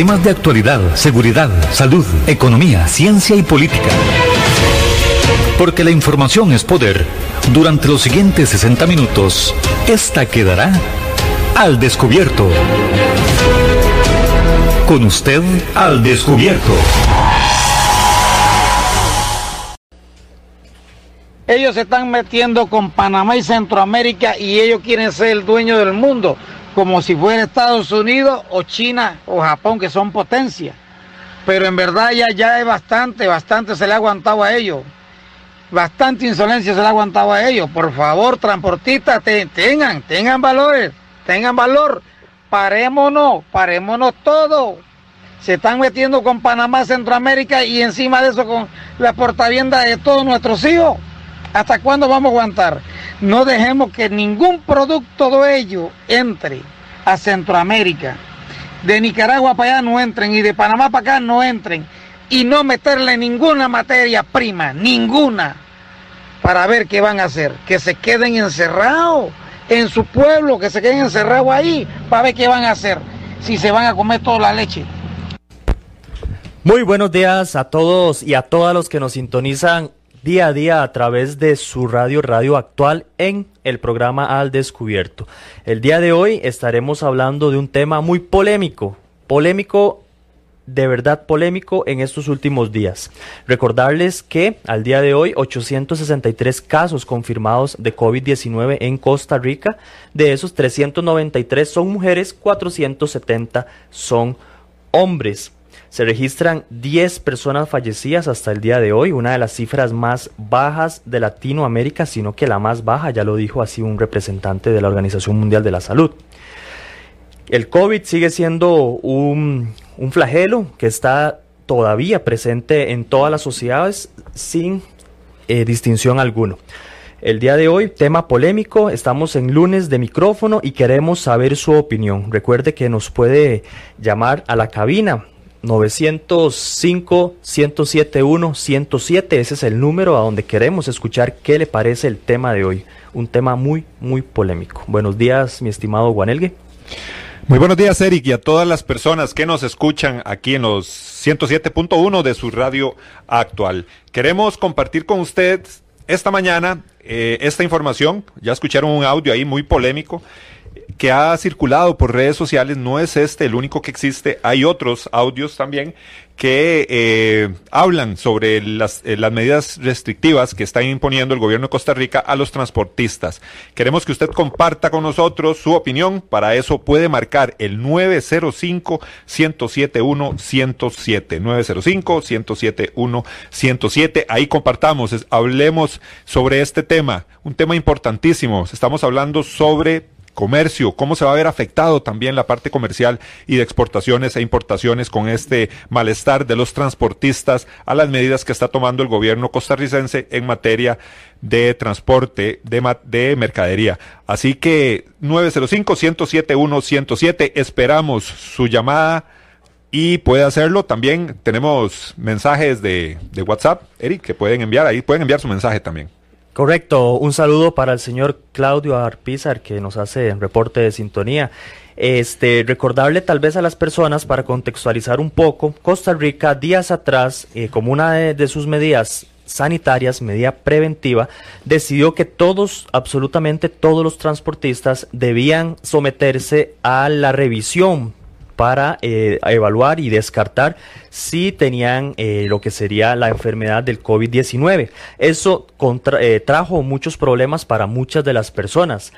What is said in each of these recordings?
Temas de actualidad, seguridad, salud, economía, ciencia y política. Porque la información es poder. Durante los siguientes 60 minutos, esta quedará al descubierto. Con usted al descubierto. Ellos se están metiendo con Panamá y Centroamérica y ellos quieren ser el dueño del mundo, como si fuera Estados Unidos o China o Japón, que son potencias. Pero en verdad ya, ya es bastante, bastante se le ha aguantado a ellos. Bastante insolencia se le ha aguantado a ellos. Por favor, transportistas, tengan, tengan valores, tengan valor. Parémonos, parémonos todos. Se están metiendo con Panamá, Centroamérica y encima de eso con la portavienda de todos nuestros hijos. ¿Hasta cuándo vamos a aguantar? No dejemos que ningún producto de ello entre a Centroamérica. De Nicaragua para allá no entren y de Panamá para acá no entren. Y no meterle ninguna materia prima, ninguna, para ver qué van a hacer. Que se queden encerrados en su pueblo, que se queden encerrados ahí, para ver qué van a hacer. Si se van a comer toda la leche. Muy buenos días a todos y a todas los que nos sintonizan día a día a través de su radio Radio Actual en el programa Al Descubierto. El día de hoy estaremos hablando de un tema muy polémico, polémico de verdad polémico en estos últimos días. Recordarles que al día de hoy 863 casos confirmados de COVID-19 en Costa Rica, de esos 393 son mujeres, 470 son hombres. Se registran 10 personas fallecidas hasta el día de hoy, una de las cifras más bajas de Latinoamérica, sino que la más baja, ya lo dijo así un representante de la Organización Mundial de la Salud. El COVID sigue siendo un, un flagelo que está todavía presente en todas las sociedades sin eh, distinción alguna. El día de hoy, tema polémico, estamos en lunes de micrófono y queremos saber su opinión. Recuerde que nos puede llamar a la cabina 905-107-107, ese es el número a donde queremos escuchar qué le parece el tema de hoy. Un tema muy, muy polémico. Buenos días, mi estimado Guanelgue. Muy buenos días, Eric, y a todas las personas que nos escuchan aquí en los 107.1 de su radio actual. Queremos compartir con usted esta mañana eh, esta información. Ya escucharon un audio ahí muy polémico que ha circulado por redes sociales no es este el único que existe, hay otros audios también que eh, hablan sobre las, eh, las, medidas restrictivas que está imponiendo el gobierno de Costa Rica a los transportistas. Queremos que usted comparta con nosotros su opinión. Para eso puede marcar el 905-107-107. 905-107-107. Ahí compartamos, hablemos sobre este tema, un tema importantísimo. Estamos hablando sobre comercio, cómo se va a ver afectado también la parte comercial y de exportaciones e importaciones con este malestar de los transportistas a las medidas que está tomando el gobierno costarricense en materia de transporte de, de mercadería. Así que 905-107-107, esperamos su llamada y puede hacerlo. También tenemos mensajes de, de WhatsApp, Eric, que pueden enviar, ahí pueden enviar su mensaje también. Correcto, un saludo para el señor Claudio Arpizar que nos hace reporte de sintonía. Este, recordarle tal vez a las personas para contextualizar un poco, Costa Rica días atrás, eh, como una de, sus medidas sanitarias, medida preventiva, decidió que todos, absolutamente todos los transportistas debían someterse a la revisión para eh, evaluar y descartar si tenían eh, lo que sería la enfermedad del COVID-19. Eso eh, trajo muchos problemas para muchas de las personas.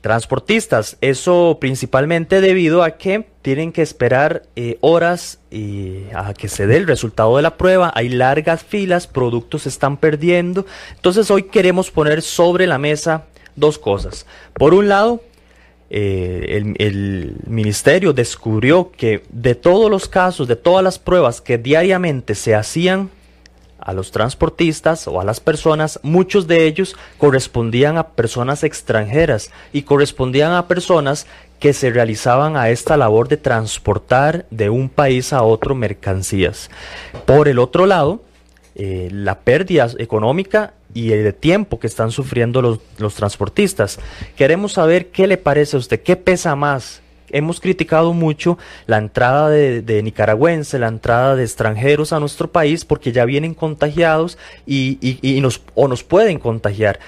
Transportistas, eso principalmente debido a que tienen que esperar horas a que se dé el resultado de la prueba, hay largas filas, productos se están perdiendo. Entonces hoy queremos poner sobre la mesa dos cosas. Por un lado, eh, el, ministerio descubrió que de todos los casos, de todas las pruebas que diariamente se hacían a los transportistas o a las personas, muchos de ellos correspondían a personas extranjeras y correspondían a personas que se realizaban a esta labor de transportar de un país a otro mercancías. Por el otro lado, eh, la pérdida económica y el tiempo que están sufriendo los, los, transportistas. Queremos saber qué le parece a usted, qué pesa más, hemos criticado mucho la entrada de, nicaragüenses, la entrada de extranjeros a nuestro país porque ya vienen contagiados y, y, y nos, o nos pueden contagiar.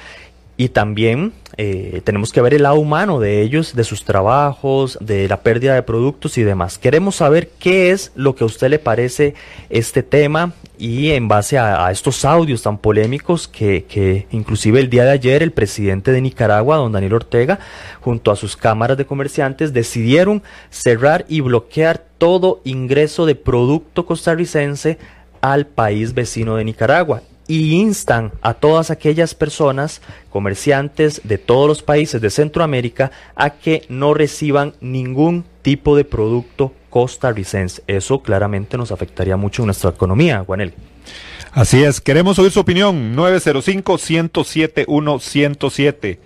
Y también eh, tenemos que ver el lado humano de ellos, de sus trabajos, de la pérdida de productos y demás. Queremos saber qué es lo que a usted le parece este tema y en base a, a estos audios tan polémicos que, que, inclusive el día de ayer el presidente de Nicaragua, don Daniel Ortega, junto a sus cámaras de comerciantes, decidieron cerrar y bloquear todo ingreso de producto costarricense al país vecino de Nicaragua y instan a todas aquellas personas, comerciantes de todos los países de Centroamérica, a que no reciban ningún tipo de producto costarricense. Eso claramente nos afectaría mucho en nuestra economía, Juanel. Así es, queremos oír su opinión. 905-107-107.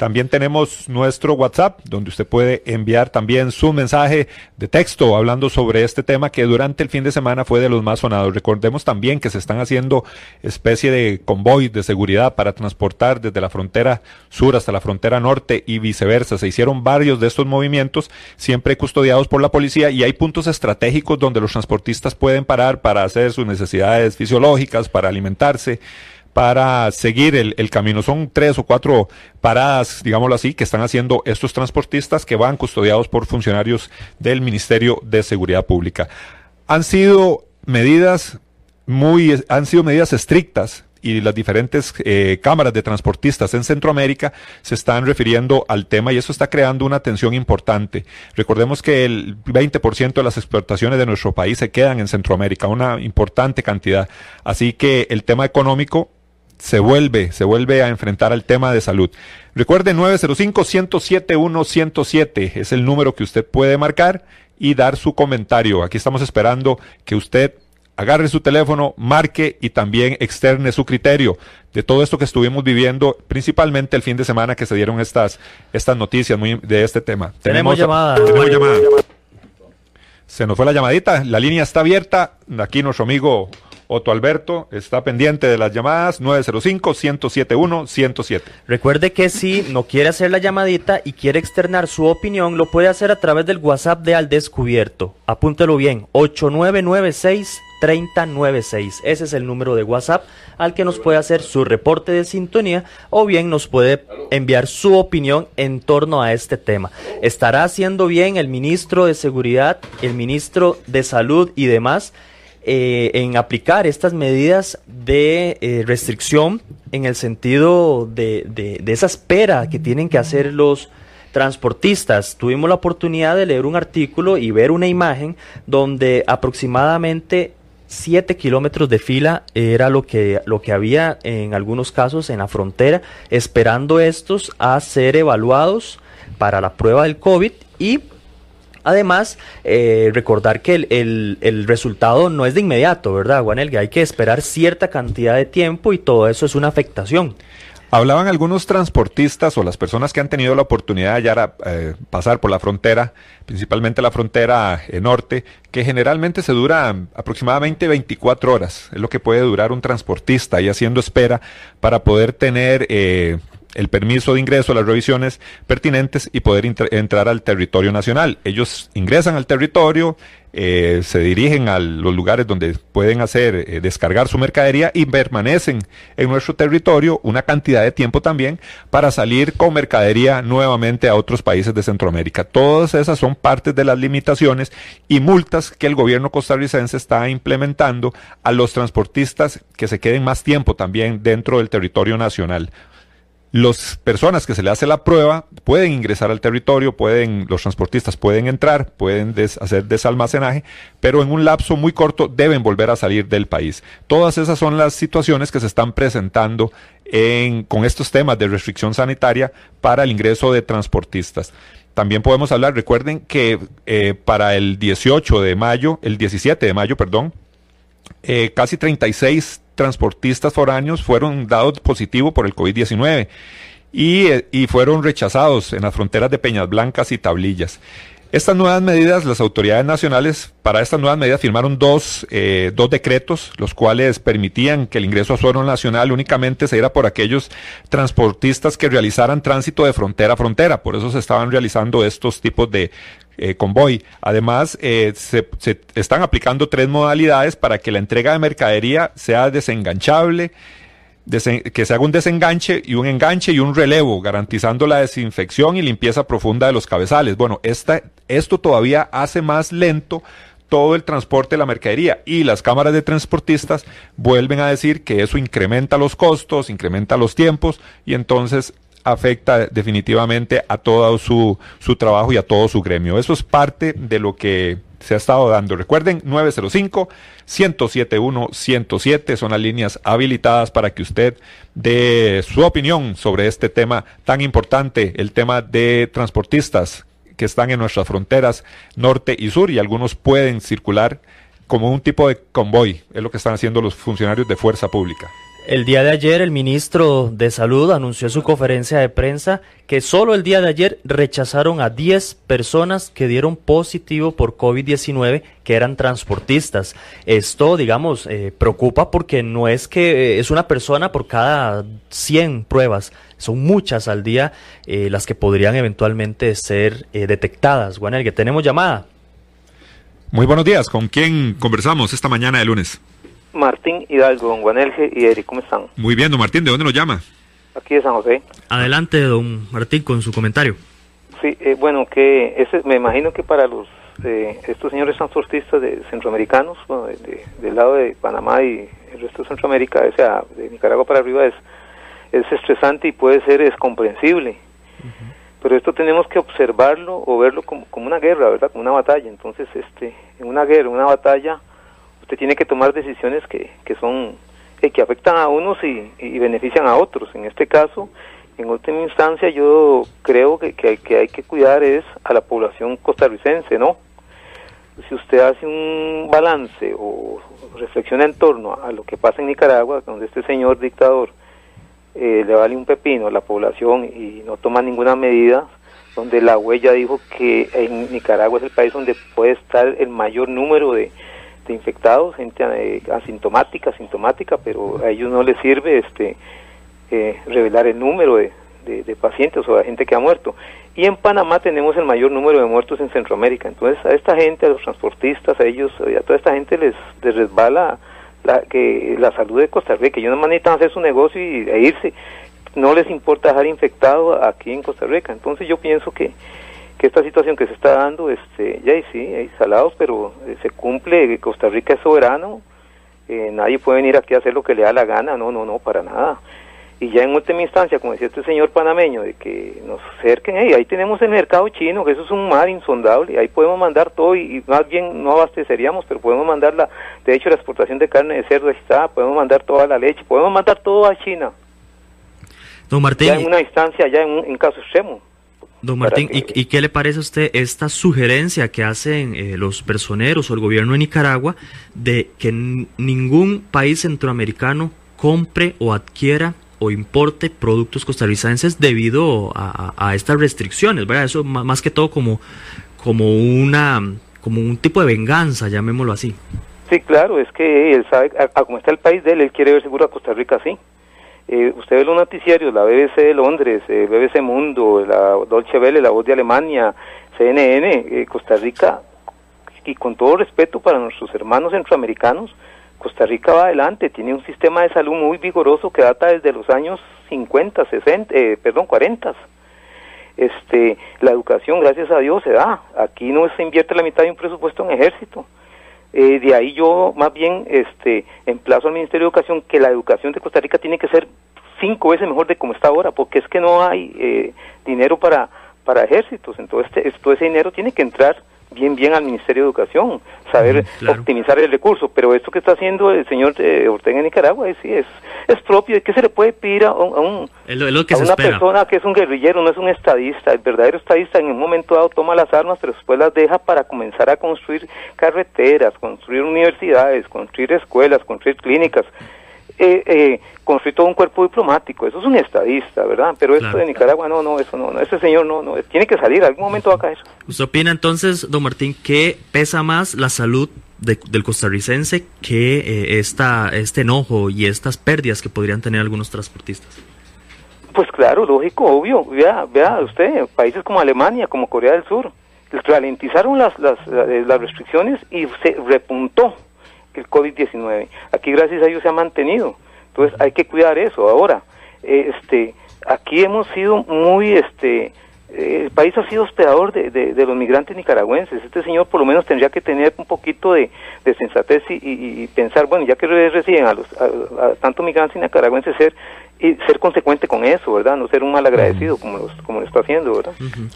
También tenemos nuestro WhatsApp, donde usted puede enviar también su mensaje de texto hablando sobre este tema que durante el fin de semana fue de los más sonados. Recordemos también que se están haciendo especie de convoy de seguridad para transportar desde la frontera sur hasta la frontera norte y viceversa. Se hicieron varios de estos movimientos, siempre custodiados por la policía, y hay puntos estratégicos donde los transportistas pueden parar para hacer sus necesidades fisiológicas, para alimentarse para seguir el, el, camino. Son tres o cuatro paradas, digámoslo así, que están haciendo estos transportistas que van custodiados por funcionarios del Ministerio de Seguridad Pública. Han sido medidas muy, han sido medidas estrictas y las diferentes eh, cámaras de transportistas en Centroamérica se están refiriendo al tema y eso está creando una tensión importante. Recordemos que el 20% de las exportaciones de nuestro país se quedan en Centroamérica, una importante cantidad. Así que el tema económico se vuelve, se vuelve a enfrentar al tema de salud. Recuerde 905-107-107 es el número que usted puede marcar y dar su comentario. Aquí estamos esperando que usted agarre su teléfono, marque y también externe su criterio de todo esto que estuvimos viviendo, principalmente el fin de semana que se dieron estas, estas noticias muy de este tema. Tenemos, tenemos llamada. Tenemos llamada. Se nos fue la llamadita, la línea está abierta. Aquí nuestro amigo Otto Alberto está pendiente de las llamadas 905-107-107. Recuerde que si no quiere hacer la llamadita y quiere externar su opinión, lo puede hacer a través del WhatsApp de Al Descubierto. Apúntelo bien, 8996 3096. Ese es el número de WhatsApp al que nos puede hacer su reporte de sintonía o bien nos puede enviar su opinión en torno a este tema. ¿Estará haciendo bien el ministro de Seguridad, el ministro de Salud y demás? Eh, en aplicar estas medidas de eh, restricción en el sentido de, de, esa espera que tienen que hacer los transportistas. Tuvimos la oportunidad de leer un artículo y ver una imagen donde aproximadamente 7 kilómetros de fila era lo que, lo que había en algunos casos en la frontera, esperando estos a ser evaluados para la prueba del COVID y Además, eh, recordar que el, el, resultado no es de inmediato, ¿verdad, Juanel? Que hay que esperar cierta cantidad de tiempo y todo eso es una afectación. Hablaban algunos transportistas o las personas que han tenido la oportunidad de ya, eh, pasar por la frontera, principalmente la frontera eh, norte, que generalmente se dura aproximadamente 24 horas. Es lo que puede durar un transportista y haciendo espera para poder tener eh, el permiso de ingreso, las revisiones pertinentes y poder entrar al territorio nacional. Ellos ingresan al territorio, eh, se dirigen a los lugares donde pueden hacer, eh, descargar su mercadería y permanecen en nuestro territorio una cantidad de tiempo también para salir con mercadería nuevamente a otros países de Centroamérica. Todas esas son partes de las limitaciones y multas que el gobierno costarricense está implementando a los transportistas que se queden más tiempo también dentro del territorio nacional las personas que se le hace la prueba pueden ingresar al territorio, pueden, los transportistas pueden entrar, pueden hacer desalmacenaje, pero en un lapso muy corto deben volver a salir del país. Todas esas son las situaciones que se están presentando en, con estos temas de restricción sanitaria para el ingreso de transportistas. También podemos hablar, recuerden que eh, para el 18 de mayo, el 17 de mayo, perdón, eh, casi 36 transportistas foráneos fueron dados positivo por el COVID-19 y, eh, y, fueron rechazados en las fronteras de Peñas Blancas y Tablillas. Estas nuevas medidas, las autoridades nacionales para estas nuevas medidas firmaron dos, eh, dos decretos, los cuales permitían que el ingreso a suelo nacional únicamente se diera por aquellos transportistas que realizaran tránsito de frontera a frontera. Por eso se estaban realizando estos tipos de eh, convoy. Además, eh, se, se están aplicando tres modalidades para que la entrega de mercadería sea desenganchable, que se haga un desenganche y un enganche y un relevo, garantizando la desinfección y limpieza profunda de los cabezales. Bueno, esta, esto todavía hace más lento todo el transporte de la mercadería y las cámaras de transportistas vuelven a decir que eso incrementa los costos, incrementa los tiempos y entonces afecta definitivamente a todo su, su trabajo y a todo su gremio. Eso es parte de lo que se ha estado dando. Recuerden, 905-107-107 son las líneas habilitadas para que usted dé su opinión sobre este tema tan importante, el tema de transportistas que están en nuestras fronteras norte y sur y algunos pueden circular como un tipo de convoy, es lo que están haciendo los funcionarios de fuerza pública. El día de ayer el ministro de Salud anunció en su conferencia de prensa que solo el día de ayer rechazaron a 10 personas que dieron positivo por COVID-19 que eran transportistas. Esto, digamos, eh, preocupa porque no es que eh, es una persona por cada 100 pruebas, son muchas al día eh, las que podrían eventualmente ser detectadas. Bueno, que tenemos llamada. Muy buenos días, ¿con quién conversamos esta mañana de lunes? Martín Hidalgo, don Guanelge y Eric, ¿cómo están? Muy bien, don Martín, ¿de dónde nos llama? Aquí de San José. Adelante, don Martín, con su comentario. Sí, eh, bueno, que ese, me imagino que para los eh, estos señores transportistas de centroamericanos, del lado de Panamá y el resto de Centroamérica, o sea, de Nicaragua para arriba, es, es estresante y puede ser descomprensible. Pero esto tenemos que observarlo o verlo como, como una guerra, ¿verdad? Como una batalla. Entonces, este, en una guerra, una batalla, usted tiene que tomar decisiones que, que son eh, que afectan a unos y, benefician a otros. En este caso, en última instancia, yo creo que, que, hay, que hay que cuidar es a la población costarricense, ¿no? Si usted hace un balance o reflexiona en torno a lo que pasa en Nicaragua, donde este señor dictador eh, le vale un pepino a la población y no toma ninguna medida, donde la huella dijo que en Nicaragua es el país donde puede estar el mayor número de, infectados, gente eh, asintomática, asintomática, pero a ellos no les sirve este eh, revelar el número de, pacientes o de gente que ha muerto. Y en Panamá tenemos el mayor número de muertos en Centroamérica. Entonces a esta gente, a los transportistas, a ellos, a toda esta gente les, les resbala la, que la salud de Costa Rica. Ellos no necesitan hacer su negocio y, e irse. No les importa dejar infectado aquí en Costa Rica. Entonces yo pienso que que esta situación que se está dando, este, ya y sí, hay salados, pero eh, se cumple, Costa Rica es soberano, eh, nadie puede venir aquí a hacer lo que le da la gana, no, no, no, para nada. Y ya en última instancia, como decía este señor panameño, de que nos acerquen, ahí tenemos el mercado chino, que eso es un mar insondable, ahí podemos mandar todo y, más bien no abasteceríamos, pero podemos mandar la, de hecho la exportación de carne de cerdo está, podemos mandar toda la leche, podemos mandar todo a China. Don Martín. Ya en una instancia, ya en, en caso extremo. Don Martín, ¿y, qué le parece a usted esta sugerencia que hacen eh, los personeros o el gobierno de Nicaragua de que ningún país centroamericano compre o adquiera o importe productos costarricenses debido a, estas restricciones, ¿verdad? Eso más que todo como, como, una, como un tipo de venganza, llamémoslo así. Sí, claro, es que él sabe, a, como está el país de él, él quiere ver seguro a Costa Rica así. Eh, usted ve los noticiarios, la BBC de Londres, eh, BBC Mundo, la Dolce Welle, la Voz de Alemania, CNN, eh, Costa Rica, y con todo respeto para nuestros hermanos centroamericanos, Costa Rica va adelante, tiene un sistema de salud muy vigoroso que data desde los años 50, 60, eh, perdón, 40. Este, la educación, gracias a Dios, se da. Aquí no se invierte la mitad de un presupuesto en ejército. Eh, de ahí yo más bien este, emplazo al Ministerio de Educación que la educación de Costa Rica tiene que ser cinco veces mejor de como está ahora, porque es que no hay eh, dinero para, para ejércitos, entonces este, todo ese dinero tiene que entrar bien bien al Ministerio de Educación, saber optimizar el recurso, pero esto que está haciendo el señor eh, Ortega en Nicaragua es, sí, es, es propio, ¿qué se le puede pedir a, un, una persona que es un guerrillero, no es un estadista? El verdadero estadista en un momento dado toma las armas, pero después las deja para comenzar a construir carreteras, construir universidades, construir escuelas, construir clínicas. Eh, eh, construir todo un cuerpo diplomático. Eso es un estadista, ¿verdad? Pero esto de Nicaragua, no, no, eso no, no, ese señor no, no, tiene que salir, algún momento va a caer. ¿Usted opina entonces, don Martín, que pesa más la salud del costarricense que eh, esta, este enojo y estas pérdidas que podrían tener algunos transportistas? Pues claro, lógico, obvio. Vea, vea usted, países como Alemania, como Corea del Sur, ralentizaron las, las, las restricciones y se repuntó el COVID-19. Aquí gracias a ellos se ha mantenido. Entonces hay que cuidar eso. Ahora, este, aquí hemos sido muy, este, el país ha sido hospedador de, de, los migrantes nicaragüenses. Este señor por lo menos tendría que tener un poquito de, de sensatez y, pensar, bueno, ya que reciben a los a, tanto migrantes nicaragüenses ser y ser consecuente con eso, ¿verdad? No ser un mal agradecido como, como lo está haciendo, ¿verdad?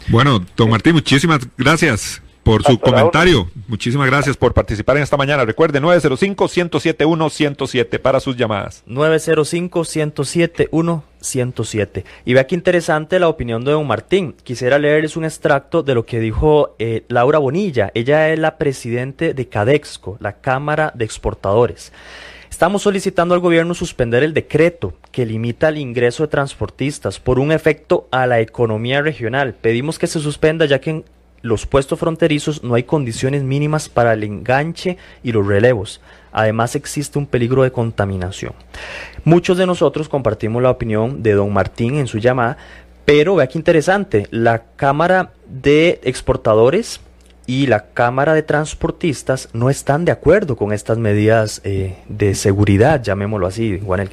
Bueno, don Martín, muchísimas gracias por su comentario. Muchísimas gracias por participar en esta mañana. Recuerde 905-107-107 para sus llamadas. 905-107-107. Y vea qué interesante la opinión de don Martín. Quisiera leerles un extracto de lo que dijo eh, Laura Bonilla. Ella es la presidente de Cadexco, la Cámara de Exportadores. Estamos solicitando al gobierno suspender el decreto que limita el ingreso de transportistas por un efecto a la economía regional. Pedimos que se suspenda ya que en los puestos fronterizos no hay condiciones mínimas para el enganche y los relevos. Además existe un peligro de contaminación. Muchos de nosotros compartimos la opinión de don Martín en su llamada, pero vea qué interesante, la Cámara de Exportadores y la Cámara de Transportistas no están de acuerdo con estas medidas eh, de seguridad, llamémoslo así, Juanel.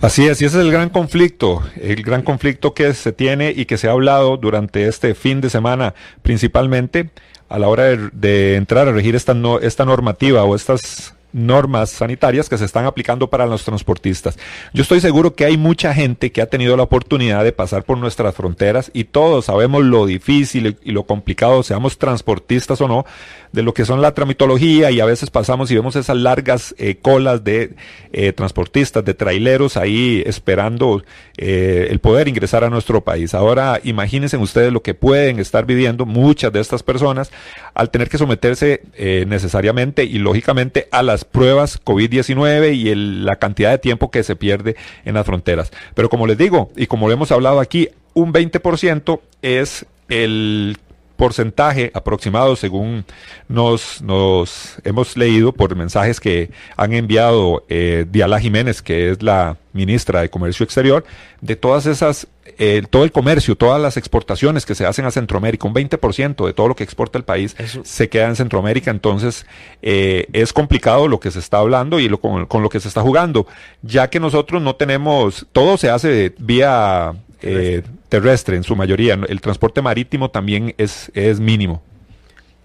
Así es, y ese es el gran conflicto, el gran conflicto que se tiene y que se ha hablado durante este fin de semana, principalmente a la hora de, entrar a regir esta, no, esta normativa o estas normas sanitarias que se están aplicando para los transportistas. Yo estoy seguro que hay mucha gente que ha tenido la oportunidad de pasar por nuestras fronteras y todos sabemos lo difícil y lo complicado, seamos transportistas o no, de lo que son la tramitología y a veces pasamos y vemos esas largas eh, colas de eh, transportistas, de traileros ahí esperando eh, el poder ingresar a nuestro país. Ahora imagínense ustedes lo que pueden estar viviendo muchas de estas personas al tener que someterse necesariamente y lógicamente a las pruebas COVID-19 y la cantidad de tiempo que se pierde en las fronteras. Pero como les digo, y como lo hemos hablado aquí, un 20% es el porcentaje aproximado según nos, nos hemos leído por mensajes que han enviado eh, Diala Jiménez, que es la ministra de Comercio Exterior, de todas esas, eh, todo el comercio, todas las exportaciones que se hacen a Centroamérica, un 20% de todo lo que exporta el país se queda en Centroamérica, entonces eh, es complicado lo que se está hablando y lo, con, con, lo que se está jugando, ya que nosotros no tenemos, todo se hace vía eh, terrestre en su mayoría. El transporte marítimo también es, es mínimo.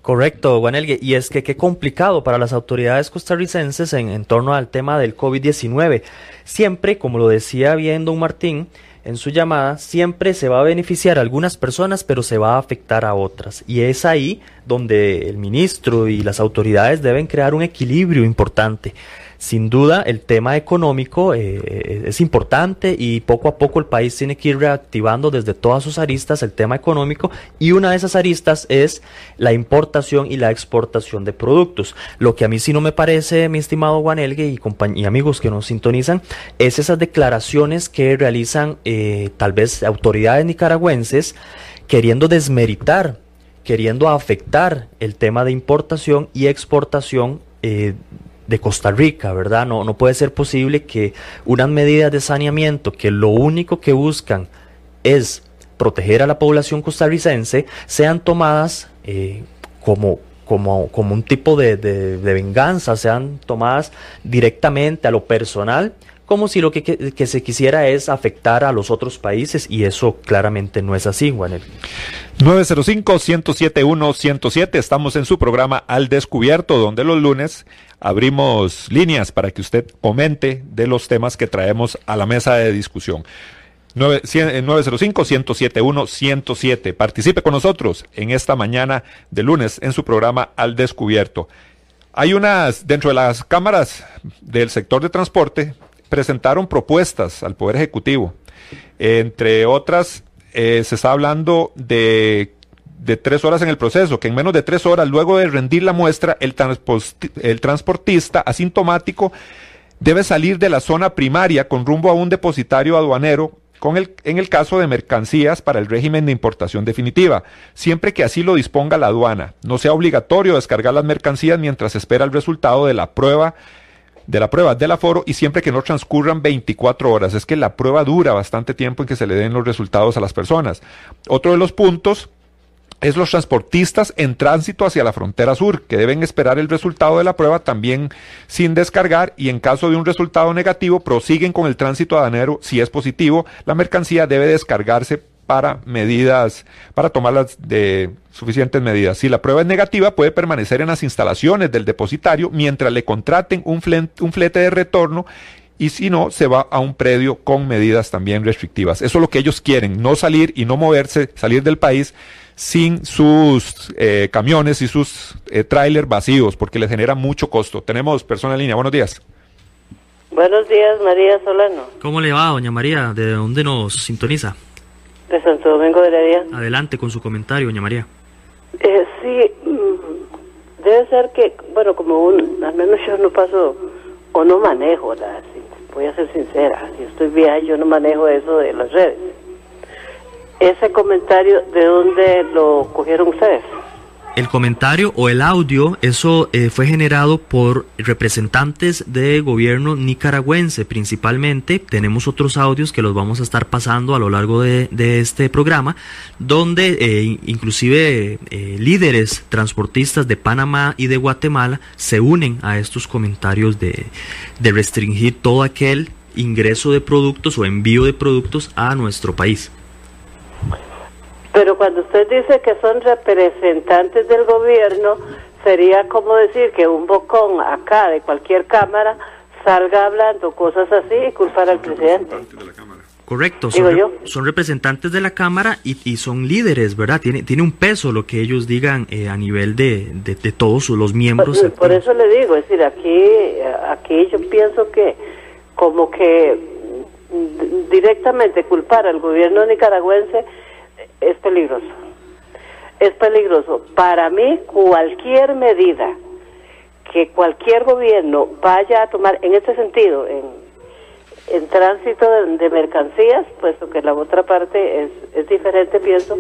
Correcto, Juanelgue. Y es que qué complicado para las autoridades costarricenses en, en torno al tema del COVID-19. Siempre, como lo decía bien don Martín en su llamada, siempre se va a beneficiar a algunas personas, pero se va a afectar a otras. Y es ahí donde el ministro y las autoridades deben crear un equilibrio importante. Sin duda, el tema económico eh, es importante y poco a poco el país tiene que ir reactivando desde todas sus aristas el tema económico y una de esas aristas es la importación y la exportación de productos. Lo que a mí sí no me parece, mi estimado Juanelgue y, y amigos que nos sintonizan, es esas declaraciones que realizan eh, tal vez autoridades nicaragüenses queriendo desmeritar queriendo afectar el tema de importación y exportación eh, de Costa Rica, ¿verdad? No, no puede ser posible que unas medidas de saneamiento que lo único que buscan es proteger a la población costarricense sean tomadas eh, como, como, como, un tipo de, de, venganza, sean tomadas directamente a lo personal, como si lo que, que, se quisiera es afectar a los otros países y eso claramente no es así, Juanel. 905-107-107, estamos en su programa Al Descubierto, donde los lunes abrimos líneas para que usted comente de los temas que traemos a la mesa de discusión. 905-107-107. Participe con nosotros en esta mañana de lunes en su programa Al Descubierto. Hay unas, dentro de las cámaras del sector de transporte, presentaron propuestas al Poder Ejecutivo. Entre otras, eh, se está hablando de de tres horas en el proceso, que en menos de tres horas, luego de rendir la muestra, el, transportista asintomático debe salir de la zona primaria con rumbo a un depositario aduanero con el, en el caso de mercancías para el régimen de importación definitiva, siempre que así lo disponga la aduana. No sea obligatorio descargar las mercancías mientras espera el resultado de la prueba de la prueba del aforo y siempre que no transcurran 24 horas. Es que la prueba dura bastante tiempo en que se le den los resultados a las personas. Otro de los puntos es los transportistas en tránsito hacia la frontera sur, que deben esperar el resultado de la prueba también sin descargar y en caso de un resultado negativo prosiguen con el tránsito aduanero. Si es positivo, la mercancía debe descargarse para medidas, para tomar las de suficientes medidas. Si la prueba es negativa, puede permanecer en las instalaciones del depositario mientras le contraten un un flete de retorno y si no, se va a un predio con medidas también restrictivas. Eso es lo que ellos quieren, no salir y no moverse, salir del país sin sus eh, camiones y sus eh, trailers vacíos, porque les genera mucho costo. Tenemos persona en línea. Buenos días. Buenos días, María Solano. ¿Cómo le va, doña María? ¿De dónde nos sintoniza? De Santo Domingo de Heredia. Adelante con su comentario, doña María. Eh, sí, mm, debe ser que, bueno, como un, al menos yo no paso o no manejo, la, voy a ser sincera, yo estoy vieja, yo no manejo eso de las redes ese comentario, ¿de dónde lo cogieron ustedes? El comentario o el audio, eso eh, fue generado por representantes de gobierno nicaragüense principalmente. Tenemos otros audios que los vamos a estar pasando a lo largo de, este programa, donde eh, inclusive eh, líderes transportistas de Panamá y de Guatemala se unen a estos comentarios de, de restringir todo aquel ingreso de productos o envío de productos a nuestro país. Pero cuando usted dice que son representantes del gobierno, sería como decir que un bocón acá de cualquier cámara salga hablando cosas así y culpar al presidente. Correcto, son, representantes de la Cámara y, son líderes, ¿verdad? Tiene, tiene un peso lo que ellos digan eh, a nivel de, de, todos los miembros. Por, por, eso le digo, es decir, aquí, aquí yo pienso que como que directamente culpar al gobierno nicaragüense es peligroso. Es peligroso. Para mí, cualquier medida que cualquier gobierno vaya a tomar en este sentido, en, en tránsito de, mercancías, puesto que la otra parte es, es diferente, pienso,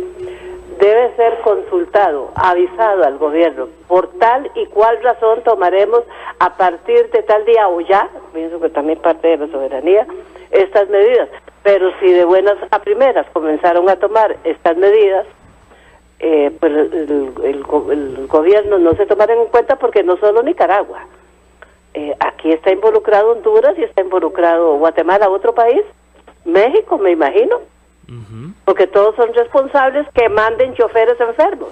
debe ser consultado, avisado al gobierno. Por tal y cual razón tomaremos a partir de tal día o ya, pienso que también parte de la soberanía, estas medidas. Pero si de buenas a primeras comenzaron a tomar estas medidas, eh, pues el, gobierno no se tomará en cuenta porque no solo Nicaragua. Eh, aquí está involucrado Honduras y está involucrado Guatemala, otro país, México, me imagino, porque todos son responsables que manden choferes enfermos.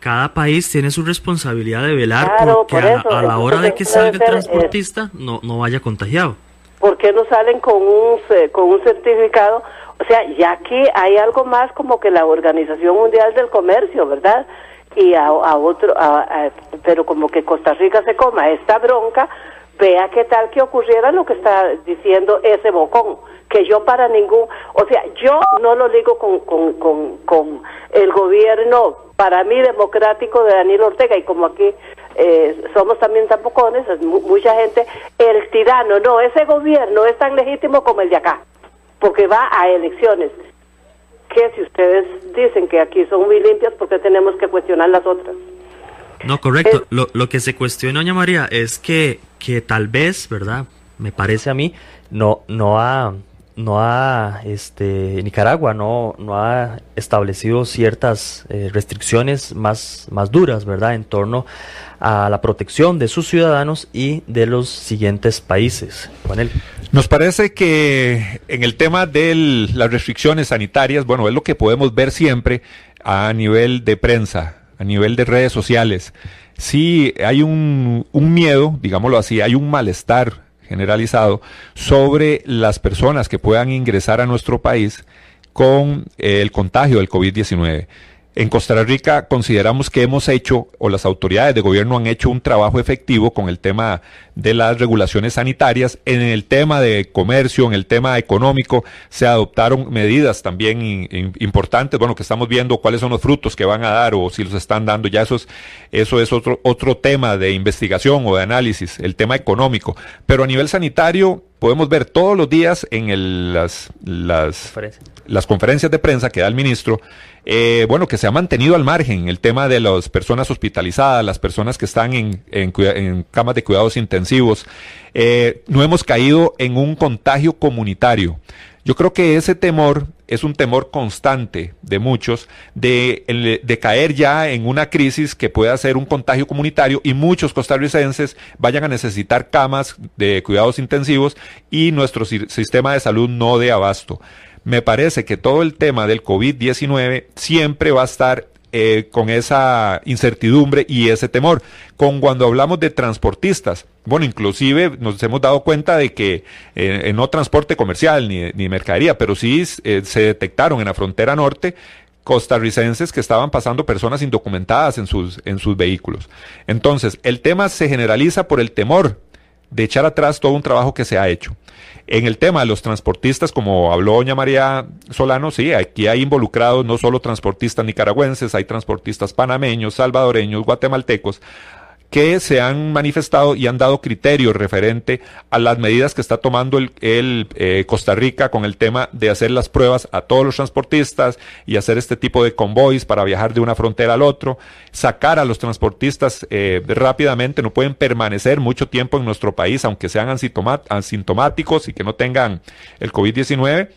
Cada país tiene su responsabilidad de velar porque a, la hora de que salga el transportista no, no vaya contagiado. ¿por qué no salen con un, con un certificado? O sea, ya aquí hay algo más como que la Organización Mundial del Comercio, ¿verdad? Y a, otro, pero como que Costa Rica se coma esta bronca, vea qué tal que ocurriera lo que está diciendo ese bocón, que yo para ningún, o sea, yo no lo digo con, con, con, con el gobierno, para mí democrático de Daniel Ortega, y como aquí eh, somos también tampocones, mucha gente, el tirano, no, ese gobierno es tan legítimo como el de acá, porque va a elecciones. Que si ustedes dicen que aquí son muy limpias, porque tenemos que cuestionar las otras? No, correcto. lo, lo que se cuestiona, doña María, es que, que tal vez, ¿verdad? Me parece a mí, no, no ha no ha, este, Nicaragua no, no ha establecido ciertas eh, restricciones más, más duras, ¿verdad?, en torno a la protección de sus ciudadanos y de los siguientes países. Nos parece que en el tema de las restricciones sanitarias, bueno, es lo que podemos ver siempre a nivel de prensa, a nivel de redes sociales. Sí hay un, un miedo, digámoslo así, hay un malestar generalizado sobre las personas que puedan ingresar a nuestro país con el contagio del COVID-19. En Costa Rica consideramos que hemos hecho, o las autoridades de gobierno han hecho un trabajo efectivo con el tema de las regulaciones sanitarias. En el tema de comercio, en el tema económico, se adoptaron medidas también importantes. Bueno, que estamos viendo cuáles son los frutos que van a dar o si los están dando. Ya eso es, eso es otro, otro tema de investigación o de análisis, el tema económico. Pero a nivel sanitario, podemos ver todos los días en las, las, las, conferencias de prensa que da el ministro, eh, bueno, que se ha mantenido al margen el tema de las personas hospitalizadas, las personas que están en, en, camas de cuidados intensivos. Eh, no hemos caído en un contagio comunitario. Yo creo que ese temor es un temor constante de muchos de, caer ya en una crisis que pueda ser un contagio comunitario y muchos costarricenses vayan a necesitar camas de cuidados intensivos y nuestro sistema de salud no dé abasto. Me parece que todo el tema del COVID-19 siempre va a estar eh, con esa incertidumbre y ese temor. Con cuando hablamos de transportistas, bueno, inclusive nos hemos dado cuenta de que eh, no transporte comercial ni, ni mercadería, pero sí eh, se detectaron en la frontera norte costarricenses que estaban pasando personas indocumentadas en sus, en sus vehículos. Entonces, el tema se generaliza por el temor de echar atrás todo un trabajo que se ha hecho. En el tema de los transportistas, como habló doña María Solano, sí, aquí hay involucrados no solo transportistas nicaragüenses, hay transportistas panameños, salvadoreños, guatemaltecos, que se han manifestado y han dado criterio referente a las medidas que está tomando el, eh, Costa Rica con el tema de hacer las pruebas a todos los transportistas y hacer este tipo de convoys para viajar de una frontera al otro, sacar a los transportistas eh, rápidamente, no pueden permanecer mucho tiempo en nuestro país, aunque sean asintomáticos y que no tengan el COVID-19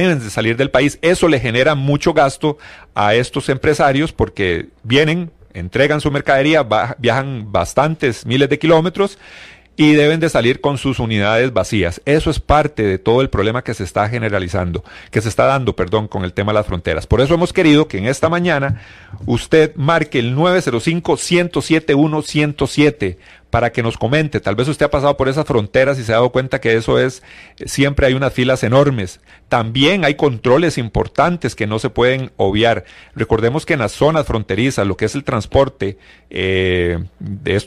deben de salir del país. Eso le genera mucho gasto a estos empresarios porque vienen, entregan su mercadería, viajan bastantes miles de kilómetros y deben de salir con sus unidades vacías. Eso es parte de todo el problema que se está generalizando, que se está dando, perdón, con el tema de las fronteras. Por eso hemos querido que en esta mañana usted marque el 905 107 107 para que nos comente. Tal vez usted ha pasado por esas fronteras y se ha dado cuenta que eso es, siempre hay unas filas enormes. También hay controles importantes que no se pueden obviar. Recordemos que en las zonas fronterizas, lo que es el transporte, eh,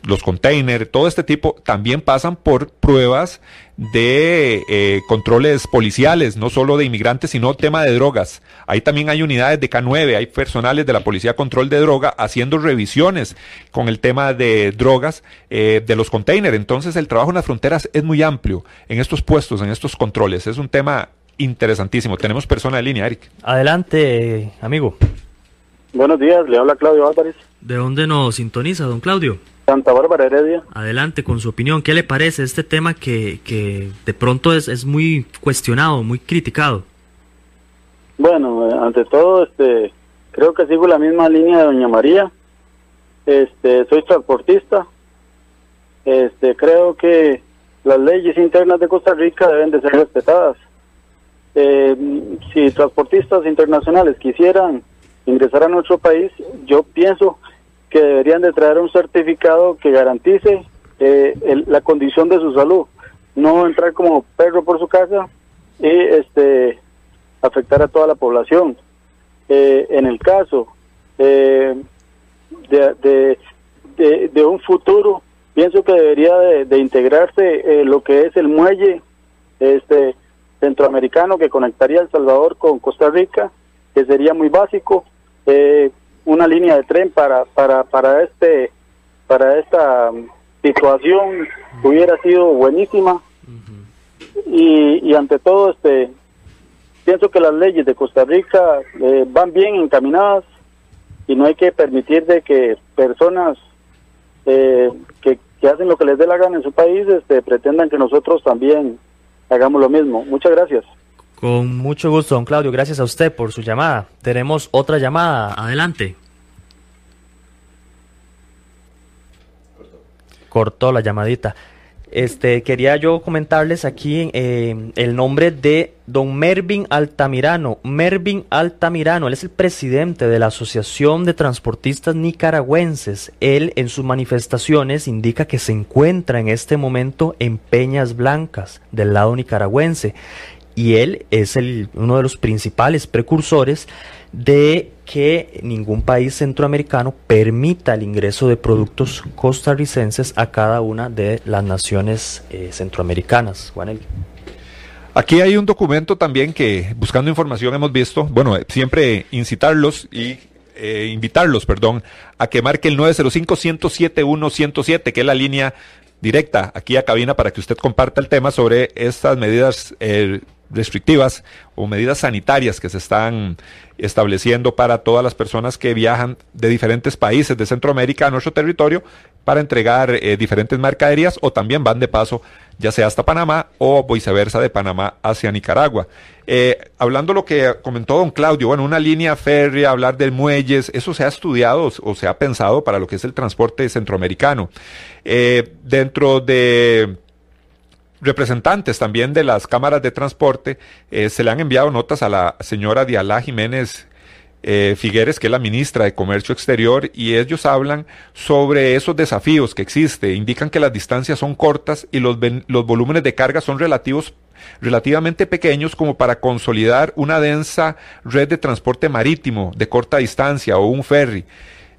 los containers, todo este tipo, también pasan por pruebas de eh, controles policiales, no solo de inmigrantes, sino tema de drogas. Ahí también hay unidades de K9, hay personales de la Policía Control de Droga haciendo revisiones con el tema de drogas eh, de los containers. Entonces el trabajo en las fronteras es muy amplio en estos puestos, en estos controles. Es un tema interesantísimo. Tenemos persona de línea, Eric. Adelante, amigo. Buenos días, le habla Claudio Álvarez. ¿De dónde nos sintoniza, don Claudio? Santa Bárbara Heredia. Adelante con su opinión. ¿Qué le parece este tema que, que de pronto es, es muy cuestionado, muy criticado? Bueno, eh, ante todo, este, creo que sigo la misma línea de doña María. Este, soy transportista. Este, creo que las leyes internas de Costa Rica deben de ser respetadas. Eh, si transportistas internacionales quisieran ingresar a nuestro país, yo pienso que deberían de traer un certificado que garantice eh, la condición de su salud, no entrar como perro por su casa y este afectar a toda la población. Eh, en el caso eh, de, de, un futuro, pienso que debería de, integrarse lo que es el muelle este centroamericano que conectaría El Salvador con Costa Rica, que sería muy básico. Eh, una línea de tren para para para este para esta situación hubiera sido buenísima y, y ante todo este pienso que las leyes de Costa Rica eh, van bien encaminadas y no hay que permitir de que personas eh, que, que, hacen lo que les dé la gana en su país este, pretendan que nosotros también hagamos lo mismo. Muchas gracias. Con mucho gusto, don Claudio. Gracias a usted por su llamada. Tenemos otra llamada. Adelante. Cortó la llamadita. Este, quería yo comentarles aquí eh, el nombre de don Mervin Altamirano. Mervin Altamirano, él es el presidente de la Asociación de Transportistas Nicaragüenses. Él en sus manifestaciones indica que se encuentra en este momento en Peñas Blancas, del lado nicaragüense y él es uno de los principales precursores de que ningún país centroamericano permita el ingreso de productos costarricenses a cada una de las naciones eh, centroamericanas. Juanel. Aquí hay un documento también que, buscando información, hemos visto, bueno, eh, siempre incitarlos y eh, invitarlos, perdón, a que marque el 905-107-107, que es la línea directa aquí a cabina para que usted comparta el tema sobre estas medidas eh, restrictivas o medidas sanitarias que se están estableciendo para todas las personas que viajan de diferentes países de Centroamérica a nuestro territorio para entregar eh, diferentes mercaderías o también van de paso ya sea hasta Panamá o viceversa de Panamá hacia Nicaragua. Eh, hablando lo que comentó don Claudio, bueno, una línea férrea, hablar de muelles, eso se ha estudiado o se ha pensado para lo que es el transporte centroamericano. Eh, dentro de representantes también de las cámaras de transporte, eh, se le han enviado notas a la señora Dialá Jiménez eh, Figueres, que es la ministra de Comercio Exterior, y ellos hablan sobre esos desafíos que existen. Indican que las distancias son cortas y los, los volúmenes de carga son relativos relativamente pequeños como para consolidar una densa red de transporte marítimo de corta distancia o un ferry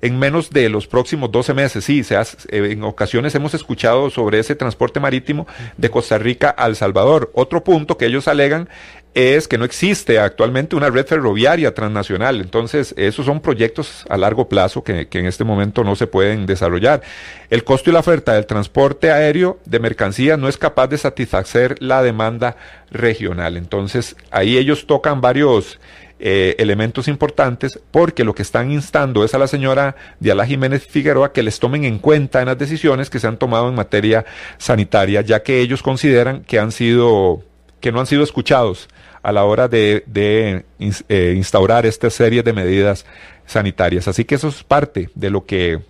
en menos de los próximos 12 meses. Sí, se eh, en ocasiones hemos escuchado sobre ese transporte marítimo de Costa Rica a El Salvador. Otro punto que ellos alegan es que no existe actualmente una red ferroviaria transnacional. Entonces, esos son proyectos a largo plazo que, en este momento no se pueden desarrollar. El costo y la oferta del transporte aéreo de mercancías no es capaz de satisfacer la demanda regional. Entonces, ahí ellos tocan varios eh, elementos importantes porque lo que están instando es a la señora Diala Jiménez Figueroa que les tomen en cuenta en las decisiones que se han tomado en materia sanitaria, ya que ellos consideran que han sido, que no han sido escuchados a la hora de, eh, instaurar esta serie de medidas sanitarias. Así que eso es parte de lo que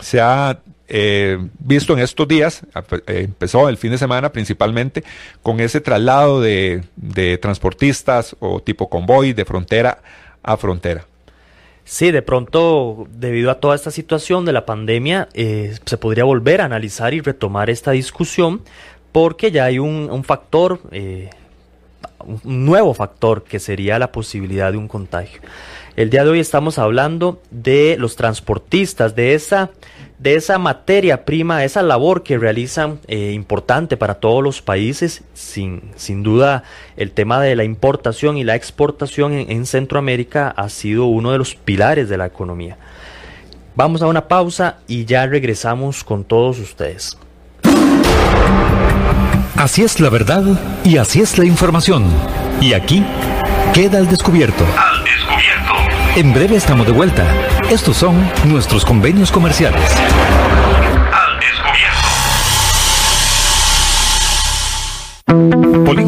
se ha eh, visto en estos días, eh, empezó el fin de semana principalmente con ese traslado de, transportistas o tipo convoy de frontera a frontera. Sí, de pronto, debido a toda esta situación de la pandemia, eh, se podría volver a analizar y retomar esta discusión porque ya hay un, un factor, un nuevo factor que sería la posibilidad de un contagio. El día de hoy estamos hablando de los transportistas, de esa de esa materia prima, esa labor que realizan eh, importante para todos los países, sin, sin duda el tema de la importación y la exportación en, Centroamérica ha sido uno de los pilares de la economía. Vamos a una pausa y ya regresamos con todos ustedes. Así es la verdad y así es la información. Y aquí queda el descubierto. Al descubierto. En breve estamos de vuelta. Estos son nuestros convenios comerciales. Polígono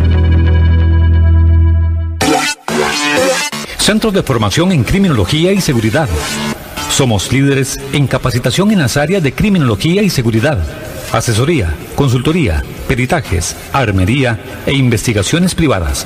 Centros de formación en criminología y seguridad. Somos líderes en capacitación en las áreas de criminología y seguridad, asesoría, consultoría, peritajes, armería e investigaciones privadas.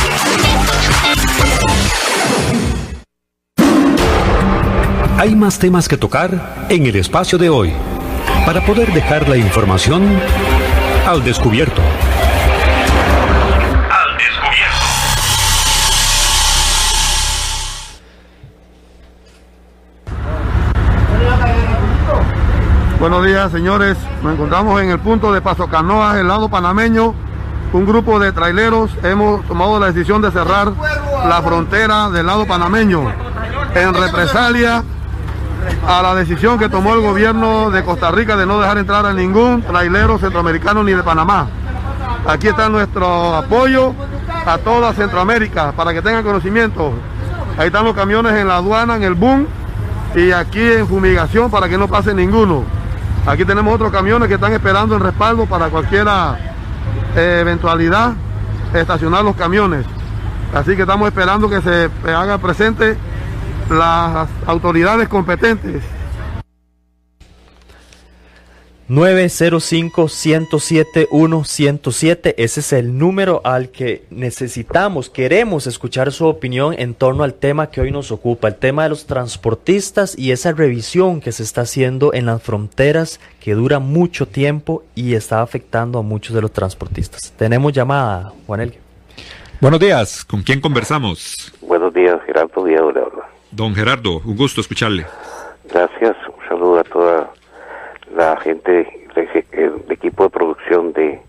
Hay más temas que tocar en el espacio de hoy para poder dejar la información al descubierto. Al descubierto. Buenos días, señores. Nos encontramos en el punto de Paso Canoas, el lado panameño. Un grupo de traileros hemos tomado la decisión de cerrar la frontera del lado panameño en represalia a la decisión que tomó el gobierno de Costa Rica de no dejar entrar a ningún trailero centroamericano ni de Panamá. Aquí está nuestro apoyo a toda Centroamérica para que tengan conocimiento. Ahí están los camiones en la aduana, en el boom y aquí en fumigación para que no pase ninguno. Aquí tenemos otros camiones que están esperando en respaldo para cualquier eh, eventualidad estacionar los camiones. Así que estamos esperando que se haga presente las autoridades competentes 905-107-107. Ese es el número al que necesitamos, queremos escuchar su opinión en torno al tema que hoy nos ocupa, el tema de los transportistas y esa revisión que se está haciendo en las fronteras que dura mucho tiempo y está afectando a muchos de los transportistas. Tenemos llamada, Juan Elgue. Buenos días, ¿con quién conversamos? Buenos días, Gerardo Díaz. Don Gerardo, un gusto escucharle. Gracias, un saludo a toda la gente del equipo de producción de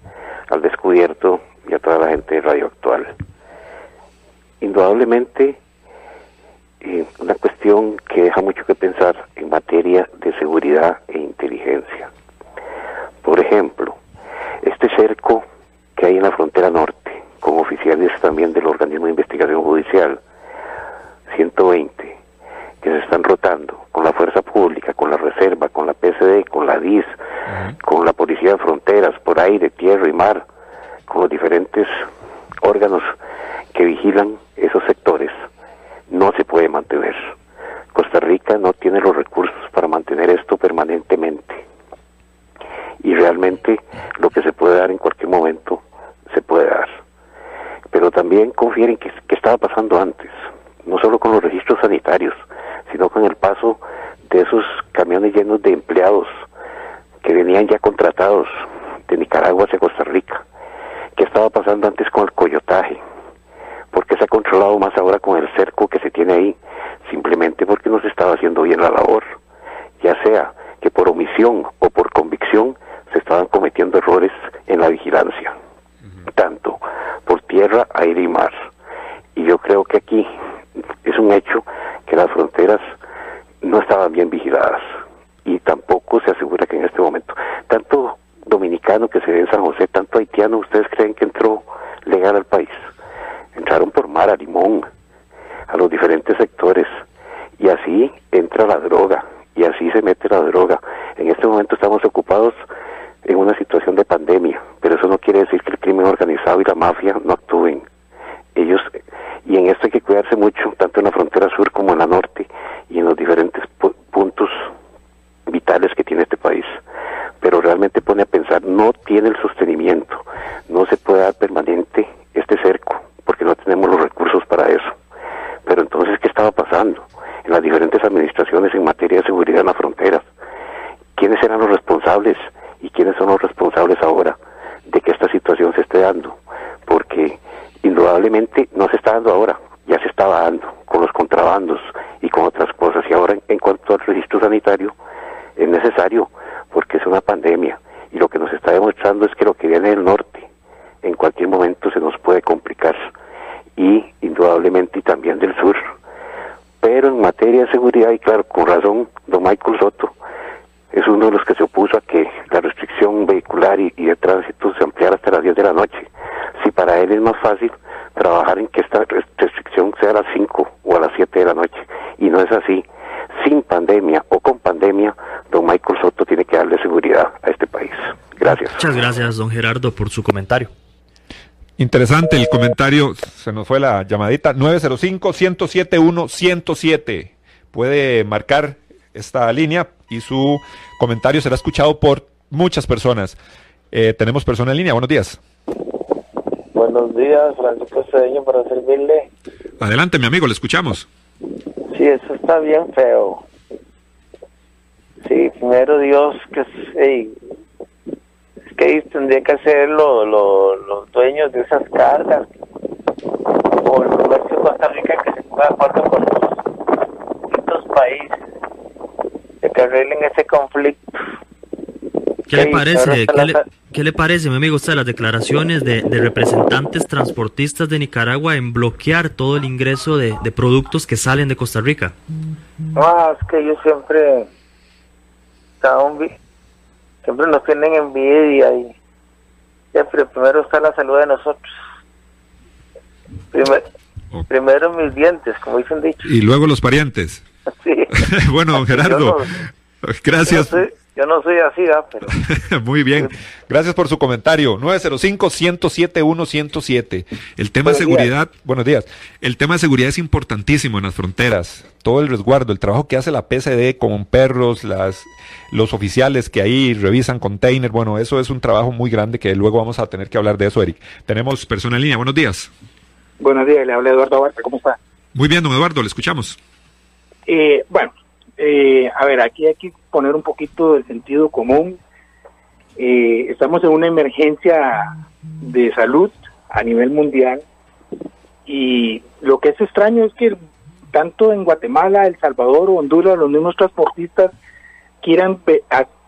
Al Descubierto y a toda la gente de Radio Actual. Indudablemente, eh, una cuestión que deja mucho que pensar en materia de seguridad e inteligencia. Por ejemplo, este cerco que hay en la frontera norte, con oficiales también del organismo de investigación judicial, 120, que se están rotando con la fuerza pública, con la reserva, con la PCD, con la DIS, con la Policía de Fronteras, por aire, tierra y mar, con los diferentes órganos que vigilan esos sectores, no se puede mantener. Costa Rica no tiene los recursos para mantener esto permanentemente. Y realmente lo que se puede dar en cualquier momento se puede dar. Pero también confieren que, que estaba pasando antes, no solo con los registros sanitarios, sino con el paso de esos camiones llenos de empleados que venían ya contratados de Nicaragua hacia Costa Rica. ¿Qué estaba pasando antes con el coyotaje? porque se ha controlado más ahora con el cerco que se tiene ahí? Simplemente porque no se estaba haciendo bien la labor. Ya sea que por omisión Y no es así. Sin pandemia o con pandemia, don Michael Soto tiene que darle seguridad a este país. Gracias. Muchas gracias, don Gerardo, por su comentario. Interesante el comentario, se nos fue la llamadita, 905-107-107. Puede marcar esta línea y su comentario será escuchado por muchas personas. Eh, tenemos persona en línea, buenos días. Buenos días, Francisco Cedeño, para servirle. Adelante, mi amigo, le escuchamos. Sí, eso está bien feo. Sí, primero Dios, que hey, es que tendría que ser los dueños de esas cargas o el comercio de Costa Rica que se ponga de acuerdo con los distintos países de que arreglen ese conflicto ¿Qué le parece, ¿qué le, parece, mi amigo, usted las declaraciones de, representantes transportistas de Nicaragua en bloquear todo el ingreso de, productos que salen de Costa Rica? No, es que ellos siempre, siempre nos tienen envidia y siempre primero está la salud de nosotros. Primero mis dientes, como dicen dicho. Y luego los parientes. Sí. bueno, Gerardo, gracias. Yo no soy así, pero... Muy bien. Gracias por su comentario. 905-107-107. El tema de seguridad, buenos días. El tema de seguridad es importantísimo en las fronteras. Todo el resguardo, el trabajo que hace la PCD con perros, las, los oficiales que ahí revisan containers. Bueno, eso es un trabajo muy grande que luego vamos a tener que hablar de eso, Eric. Tenemos persona en línea. Buenos días. Buenos días, le habla Eduardo Abarca. ¿Cómo está? Muy bien, don Eduardo, le escuchamos. Eh, bueno, eh, a ver, aquí hay que poner un poquito del sentido común. Eh, estamos en una emergencia de salud a nivel mundial y lo que es extraño es que tanto en Guatemala, El Salvador o Honduras los mismos transportistas quieran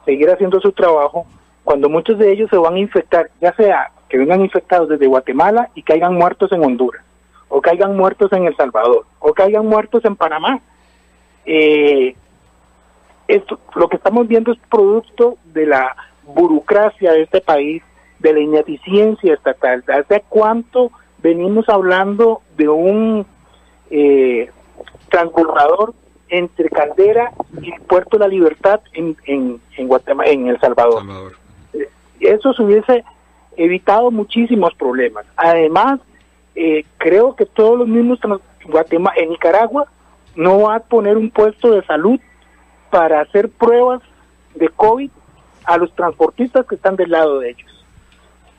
seguir haciendo su trabajo cuando muchos de ellos se van a infectar, ya sea que vengan infectados desde Guatemala y caigan muertos en Honduras, o caigan muertos en El Salvador, o caigan muertos en Panamá. Eh, esto, lo que estamos viendo es producto de la burocracia de este país, de la ineficiencia estatal. ¿Hace cuánto venimos hablando de un eh, transbordador entre Caldera y Puerto de la Libertad en, en, Guatemala, en El Salvador? Eh, eso se hubiese evitado muchísimos problemas. Además, eh, creo que todos los mismos Guatemala, en Nicaragua no va a poner un puesto de salud para hacer pruebas de COVID a los transportistas que están del lado de ellos.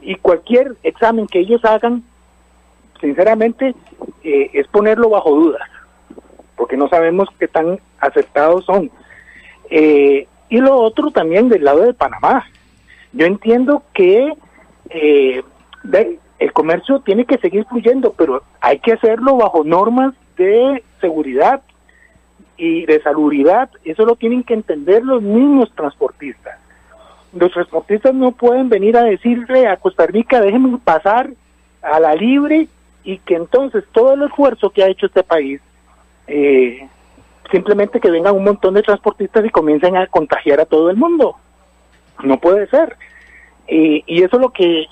Y cualquier examen que ellos hagan, sinceramente, eh, es ponerlo bajo dudas, porque no sabemos qué tan aceptados son. Eh, y lo otro también del lado de Panamá. Yo entiendo que eh, el comercio tiene que seguir fluyendo, pero hay que hacerlo bajo normas de seguridad, y de salubridad, eso lo tienen que entender los mismos transportistas. Los transportistas no pueden venir a decirle a Costa Rica, déjenme pasar a la libre y que entonces todo el esfuerzo que ha hecho este país, eh, simplemente que vengan un montón de transportistas y comiencen a contagiar a todo el mundo. No puede ser. y eso es lo que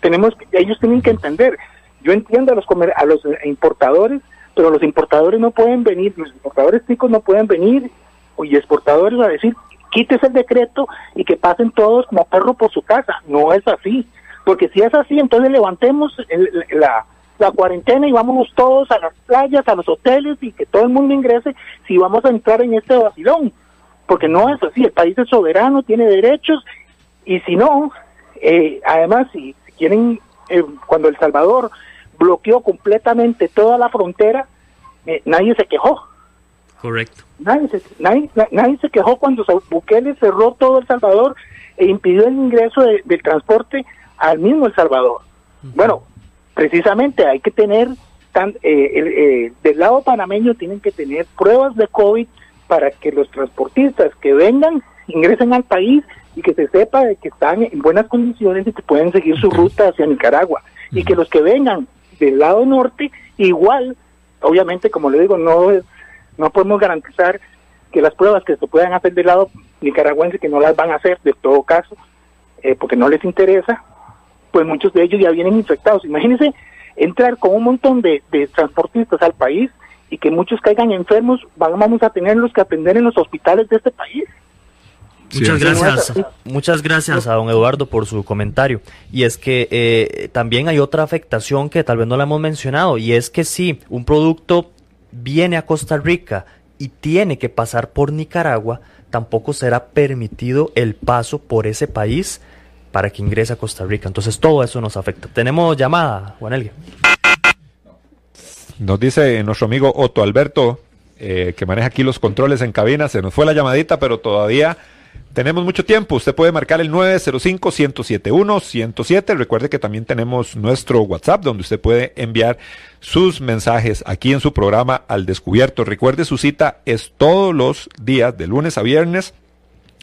tenemos, ellos tienen que entender. Yo entiendo a los, a los importadores pero los importadores no pueden venir, los importadores chicos no pueden venir y exportadores a decir, quítese el decreto y que pasen todos como perro por su casa. No es así, porque si es así, entonces levantemos la, la cuarentena y vámonos todos a las playas, a los hoteles y que todo el mundo ingrese si vamos a entrar en este vacilón. Porque no es así, el país es soberano, tiene derechos y si no, eh, además si, quieren, eh, cuando El Salvador bloqueó completamente toda la frontera, eh, nadie se quejó. Correcto. Nadie se, nadie, nadie se quejó cuando Bukele cerró todo El Salvador e impidió el ingreso del transporte al mismo El Salvador. Bueno, precisamente hay que tener, tan, eh, eh, del lado panameño tienen que tener pruebas de COVID para que los transportistas que vengan ingresen al país y que se sepa de que están en buenas condiciones y que pueden seguir su ruta hacia Nicaragua. Y que los que vengan del lado norte, igual, obviamente, como le digo, no no podemos garantizar que las pruebas que se puedan hacer del lado nicaragüense, que no las van a hacer de todo caso, eh, porque no les interesa, pues muchos de ellos ya vienen infectados. Imagínense entrar con un montón de, de transportistas al país y que muchos caigan enfermos, vamos a tenerlos que atender en los hospitales de este país. Muchas gracias, muchas gracias a don Eduardo por su comentario. Y es que eh, también hay otra afectación que tal vez no la hemos mencionado, y es que si un producto viene a Costa Rica y tiene que pasar por Nicaragua, tampoco será permitido el paso por ese país para que ingrese a Costa Rica. Entonces todo eso nos afecta. Tenemos llamada, Juan Elgue. Nos dice nuestro amigo Otto Alberto, eh, que maneja aquí los controles en cabina, se nos fue la llamadita, pero todavía tenemos mucho tiempo. Usted puede marcar el 905-107-107. Recuerde que también tenemos nuestro WhatsApp donde usted puede enviar sus mensajes aquí en su programa Al Descubierto. Recuerde su cita es todos los días, de lunes a viernes,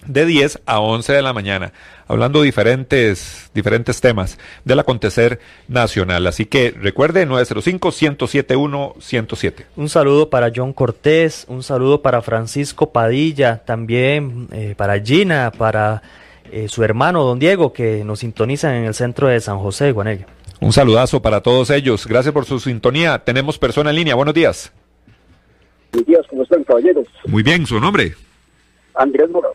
de 10 a 11 de la mañana, hablando diferentes, diferentes temas del acontecer nacional. Así que recuerde 905-107-107. Un saludo para John Cortés, un saludo para Francisco Padilla, también eh, para Gina, para eh, su hermano don Diego, que nos sintonizan en el centro de San José de Guanello. Un saludazo para todos ellos. Gracias por su sintonía. Tenemos persona en línea. Buenos días. Buenos días, ¿cómo están, caballeros? Muy bien, ¿su nombre? Andrés Mora.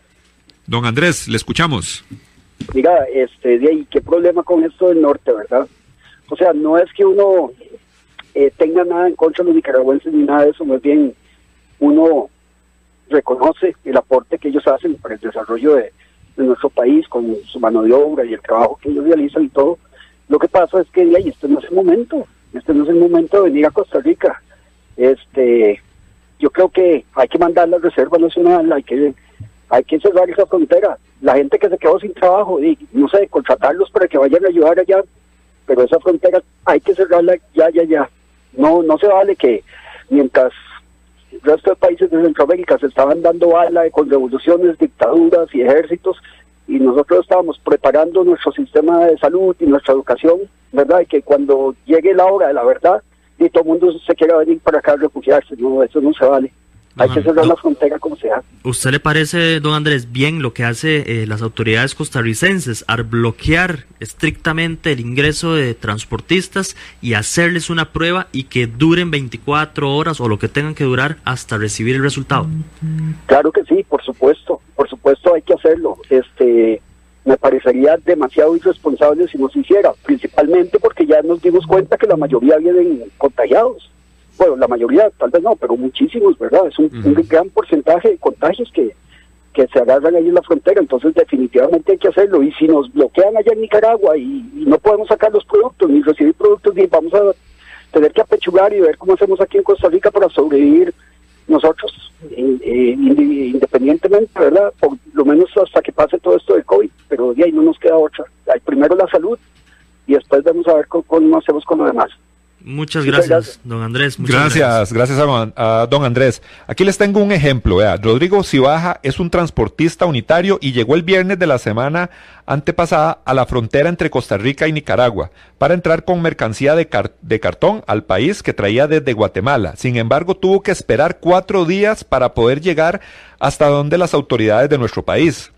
Don Andrés, le escuchamos. Mira, este, de ahí, qué problema con esto del norte, ¿verdad? O sea, no es que uno eh, tenga nada en contra de los nicaragüenses ni nada de eso, más bien uno reconoce el aporte que ellos hacen para el desarrollo de, nuestro país con su mano de obra y el trabajo que ellos realizan y todo. Lo que pasa es que de ahí, este no es el momento, este no es el momento de venir a Costa Rica. Este, yo creo que hay que mandar la Reserva Nacional, hay que hay que cerrar esa frontera. La gente que se quedó sin trabajo, y no sé, contratarlos para que vayan a ayudar allá, pero esa frontera hay que cerrarla ya, ya, ya. No, no se vale que mientras el resto de países de Centroamérica se estaban dando bala con revoluciones, dictaduras y ejércitos, y nosotros estábamos preparando nuestro sistema de salud y nuestra educación, ¿verdad? Y que cuando llegue la hora de la verdad, y todo el mundo se quiera venir para acá a refugiarse, no, eso no se vale. Hay que cerrar la frontera como sea. ¿Usted le parece, don Andrés, bien lo que hace eh, las autoridades costarricenses al bloquear estrictamente el ingreso de transportistas y hacerles una prueba y que duren 24 horas o lo que tengan que durar hasta recibir el resultado? Claro que sí, por supuesto, por supuesto hay que hacerlo. Este, me parecería demasiado irresponsable si no se hiciera, principalmente porque ya nos dimos cuenta que la mayoría vienen contagiados bueno, la mayoría tal vez no, pero muchísimos, ¿verdad? Es un, gran porcentaje de contagios que, que se agarran ahí en la frontera, entonces definitivamente hay que hacerlo. Y si nos bloquean allá en Nicaragua y, no podemos sacar los productos ni recibir productos, ni vamos a tener que apechugar y ver cómo hacemos aquí en Costa Rica para sobrevivir nosotros, independientemente, ¿verdad? Por lo menos hasta que pase todo esto del COVID, pero de ahí no nos queda otra. Hay primero la salud y después vamos a ver cómo, cómo hacemos con lo demás. Muchas gracias, don Andrés. gracias, gracias, a, don Andrés. Aquí les tengo un ejemplo. Vea. Rodrigo Cibaja es un transportista unitario y llegó el viernes de la semana antepasada a la frontera entre Costa Rica y Nicaragua para entrar con mercancía de, de cartón al país que traía desde Guatemala. Sin embargo, tuvo que esperar cuatro días para poder llegar hasta donde las autoridades de nuestro país.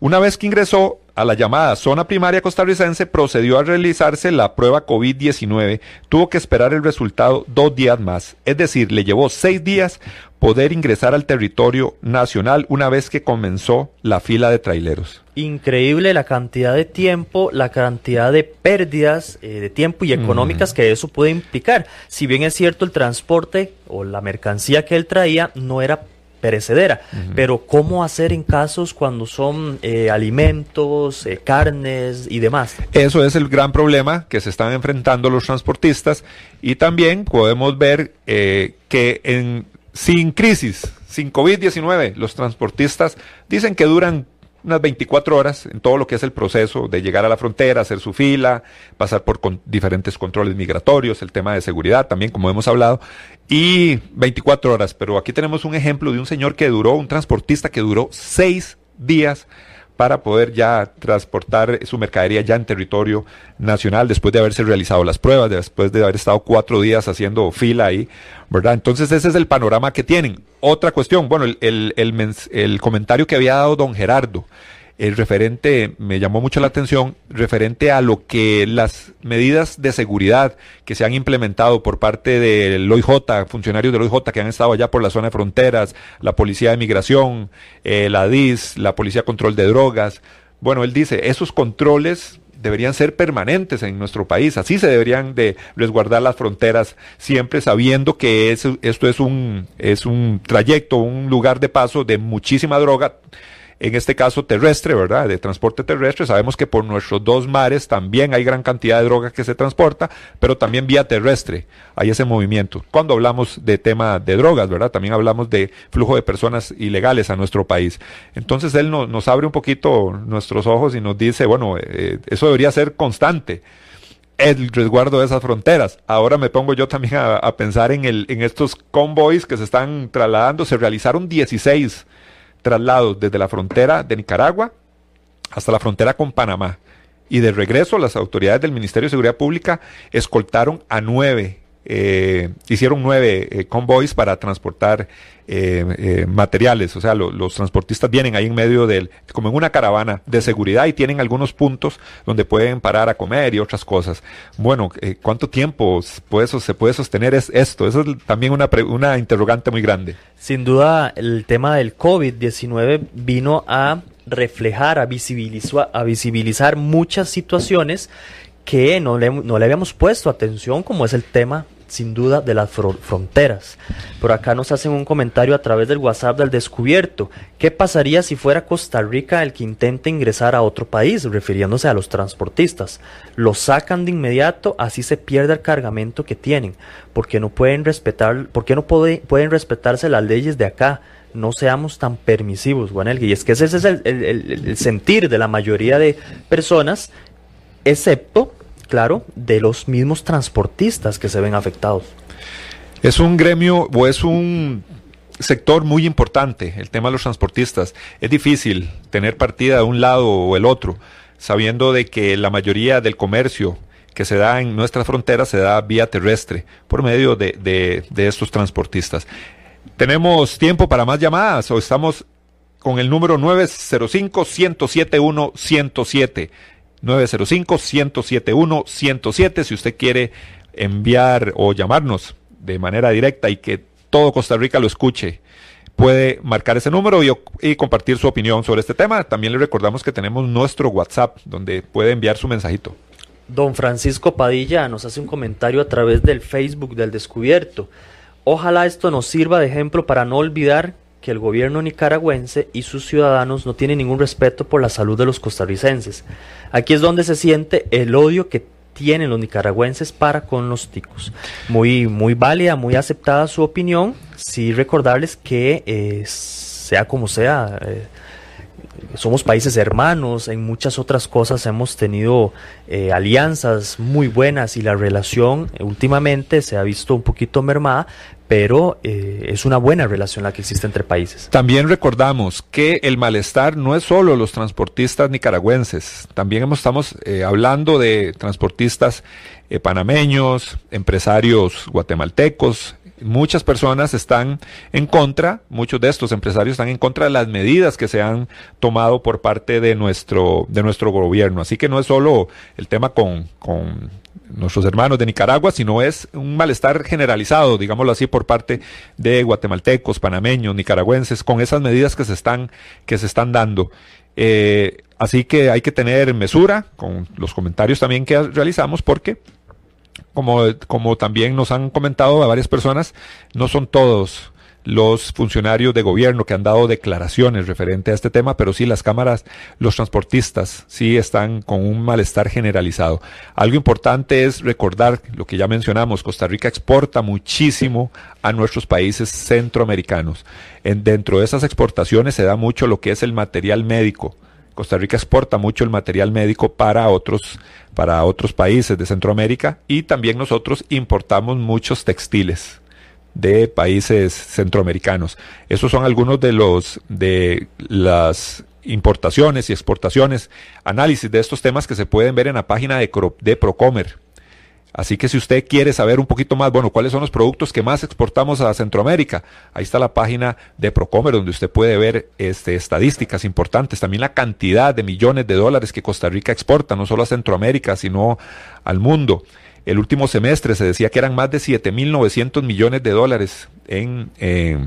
Una vez que ingresó a la llamada zona primaria costarricense, procedió a realizarse la prueba COVID-19. Tuvo que esperar el resultado dos días más. Es decir, le llevó seis días poder ingresar al territorio nacional una vez que comenzó la fila de traileros. Increíble la cantidad de tiempo, la cantidad de pérdidas eh, de tiempo y económicas que eso puede implicar. Si bien es cierto el transporte o la mercancía que él traía no era perecedera. Pero ¿cómo hacer en casos cuando son eh, alimentos, eh, carnes y demás? Eso es el gran problema que se están enfrentando los transportistas y también podemos ver eh, que en, sin crisis, sin COVID-19, los transportistas dicen que duran unas 24 horas en todo lo que es el proceso de llegar a la frontera, hacer su fila, pasar por diferentes controles migratorios, el tema de seguridad también, como hemos hablado, y 24 horas. Pero aquí tenemos un ejemplo de un señor que duró, un transportista que duró seis días para poder ya transportar su mercadería ya en territorio nacional después de haberse realizado las pruebas, después de haber estado cuatro días haciendo fila ahí, ¿verdad? Entonces ese es el panorama que tienen. Otra cuestión, bueno, el, el, el, el comentario que había dado don Gerardo, el referente, me llamó mucho la atención, referente a lo que las medidas de seguridad que se han implementado por parte del OIJ, funcionarios del OIJ que han estado allá por la zona de fronteras, la Policía de Migración, eh, la DIS, la Policía de Control de Drogas. Bueno, él dice, esos controles deberían ser permanentes en nuestro país. Así se deberían de resguardar las fronteras, siempre sabiendo que esto es un, es un trayecto, un lugar de paso de muchísima droga en este caso terrestre, ¿verdad? De transporte terrestre. Sabemos que por nuestros dos mares también hay gran cantidad de droga que se transporta, pero también vía terrestre hay ese movimiento. Cuando hablamos de tema de drogas, ¿verdad? También hablamos de flujo de personas ilegales a nuestro país. Entonces él nos abre un poquito nuestros ojos y nos dice, bueno, eh, eso debería ser constante el resguardo de esas fronteras. Ahora me pongo yo también a, a, pensar en, el, en estos convoys que se están trasladando. Se realizaron 16 traslados desde la frontera de Nicaragua hasta la frontera con Panamá. Y de regreso, las autoridades del Ministerio de Seguridad Pública escoltaron a nueve eh, hicieron nueve eh, convoys para transportar eh, materiales, o sea, los transportistas vienen ahí en medio del, como en una caravana de seguridad y tienen algunos puntos donde pueden parar a comer y otras cosas. Bueno, ¿cuánto tiempo puede, se puede sostener es esto? Eso es también una, una interrogante muy grande. Sin duda, el tema del COVID-19 vino a reflejar, a visibilizar, a visibilizar muchas situaciones que no le, no le habíamos puesto atención, como es el tema sin duda de las fronteras. Por acá nos hacen un comentario a través del WhatsApp del descubierto. ¿Qué pasaría si fuera Costa Rica el que intente ingresar a otro país, refiriéndose a los transportistas? Los sacan de inmediato, así se pierde el cargamento que tienen, porque no pueden respetar, porque no pueden respetarse las leyes de acá no seamos tan permisivos, Juan Y es que ese es el, sentir de la mayoría de personas excepto, claro, de los mismos transportistas que se ven afectados. Es un gremio o es un sector muy importante, el tema de los transportistas. Es difícil tener partida de un lado o el otro, sabiendo de que la mayoría del comercio que se da en nuestras fronteras se da vía terrestre por medio de, de, de estos transportistas. ¿Tenemos tiempo para más llamadas o estamos con el número 905-107-107? 905-107-107 si usted quiere enviar o llamarnos de manera directa y que todo Costa Rica lo escuche. Puede marcar ese número y, compartir su opinión sobre este tema. También le recordamos que tenemos nuestro WhatsApp donde puede enviar su mensajito. Don Francisco Padilla nos hace un comentario a través del Facebook del Descubierto. Ojalá esto nos sirva de ejemplo para no olvidar que el gobierno nicaragüense y sus ciudadanos no tienen ningún respeto por la salud de los costarricenses. Aquí es donde se siente el odio que tienen los nicaragüenses para con los ticos. Muy, muy válida, muy aceptada su opinión. Sí recordarles que eh, sea como sea, eh, somos países hermanos, en muchas otras cosas hemos tenido eh, alianzas muy buenas y la relación últimamente se ha visto un poquito mermada, pero eh, es una buena relación la que existe entre países. También recordamos que el malestar no es solo los transportistas nicaragüenses, también estamos eh, hablando de transportistas eh, panameños, empresarios guatemaltecos, muchas personas están en contra, muchos de estos empresarios están en contra de las medidas que se han tomado por parte de nuestro, de nuestro gobierno. Así que no es solo el tema con, con nuestros hermanos de Nicaragua, sino es un malestar generalizado, digámoslo así, por parte de guatemaltecos, panameños, nicaragüenses, con esas medidas que se están, que se están dando. Eh, así que hay que tener mesura con los comentarios también que realizamos, porque como, como también nos han comentado a varias personas, no son todos los funcionarios de gobierno que han dado declaraciones referente a este tema, pero sí las cámaras, los transportistas sí están con un malestar generalizado. Algo importante es recordar lo que ya mencionamos, Costa Rica exporta muchísimo a nuestros países centroamericanos. En, dentro de esas exportaciones se da mucho lo que es el material médico. Costa Rica exporta mucho el material médico para otros, para otros países de Centroamérica y también nosotros importamos muchos textiles de países centroamericanos. Esos son algunos de los de las importaciones y exportaciones, análisis de estos temas que se pueden ver en la página de, de Procomer. Así que si usted quiere saber un poquito más, bueno, cuáles son los productos que más exportamos a Centroamérica, ahí está la página de Procomer donde usted puede ver este, estadísticas importantes, también la cantidad de millones de dólares que Costa Rica exporta, no solo a Centroamérica, sino al mundo. El último semestre se decía que eran más de 7.900 millones de dólares en, eh,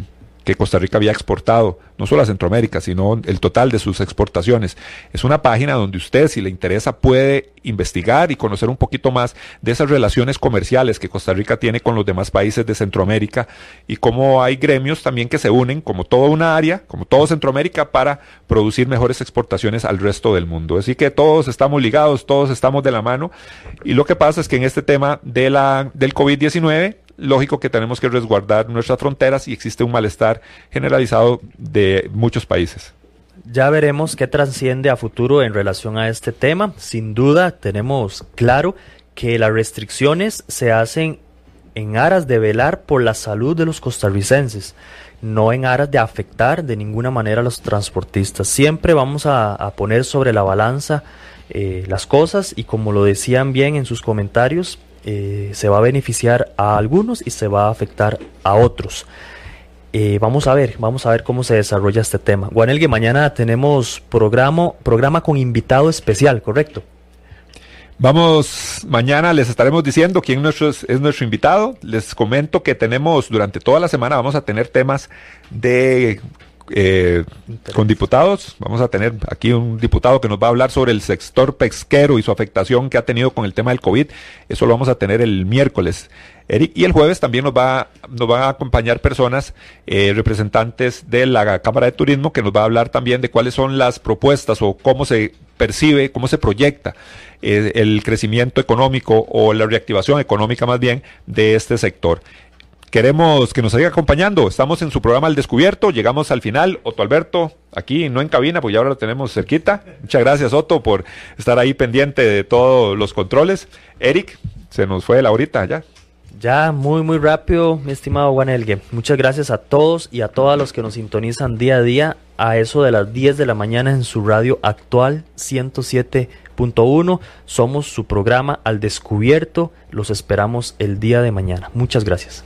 que Costa Rica había exportado, no solo a Centroamérica, sino el total de sus exportaciones. Es una página donde usted, si le interesa, puede investigar y conocer un poquito más de esas relaciones comerciales que Costa Rica tiene con los demás países de Centroamérica y cómo hay gremios también que se unen, como toda una área, como todo Centroamérica, para producir mejores exportaciones al resto del mundo. Así que todos estamos ligados, todos estamos de la mano. Y lo que pasa es que en este tema de la, del COVID-19, lógico que tenemos que resguardar nuestras fronteras y existe un malestar generalizado de muchos países. Ya veremos qué trasciende a futuro en relación a este tema. Sin duda tenemos claro que las restricciones se hacen en aras de velar por la salud de los costarricenses. no en aras de afectar de ninguna manera a los transportistas. Siempre vamos a, poner sobre la balanza eh, las cosas y como lo decían bien en sus comentarios, eh, se va a beneficiar a algunos y se va a afectar a otros. Eh, vamos a ver, vamos a ver cómo se desarrolla este tema. Guanelgue, mañana tenemos programa, programa con invitado especial, ¿correcto? Vamos, mañana les estaremos diciendo quién es nuestro invitado. Les comento que tenemos durante toda la semana, vamos a tener temas de eh, con diputados. Vamos a tener aquí un diputado que nos va a hablar sobre el sector pesquero y su afectación que ha tenido con el tema del COVID. Eso lo vamos a tener el miércoles. Eric, y el jueves también nos va, nos van a acompañar personas, eh, representantes de la Cámara de Turismo, que nos va a hablar también de cuáles son las propuestas o cómo se percibe, cómo se proyecta eh, el crecimiento económico o la reactivación económica más bien de este sector. Queremos que nos siga acompañando. Estamos en su programa Al Descubierto. Llegamos al final. Otto Alberto, aquí no en cabina, pues ya ahora lo tenemos cerquita. Muchas gracias, Otto, por estar ahí pendiente de todos los controles. Eric, se nos fue la horita ya. Ya, muy, muy rápido, mi estimado Juan Elgue. Muchas gracias a todos y a todas los que nos sintonizan día a día a eso de las 10 de la mañana en su radio actual 107.1. Somos su programa Al Descubierto. Los esperamos el día de mañana. Muchas gracias.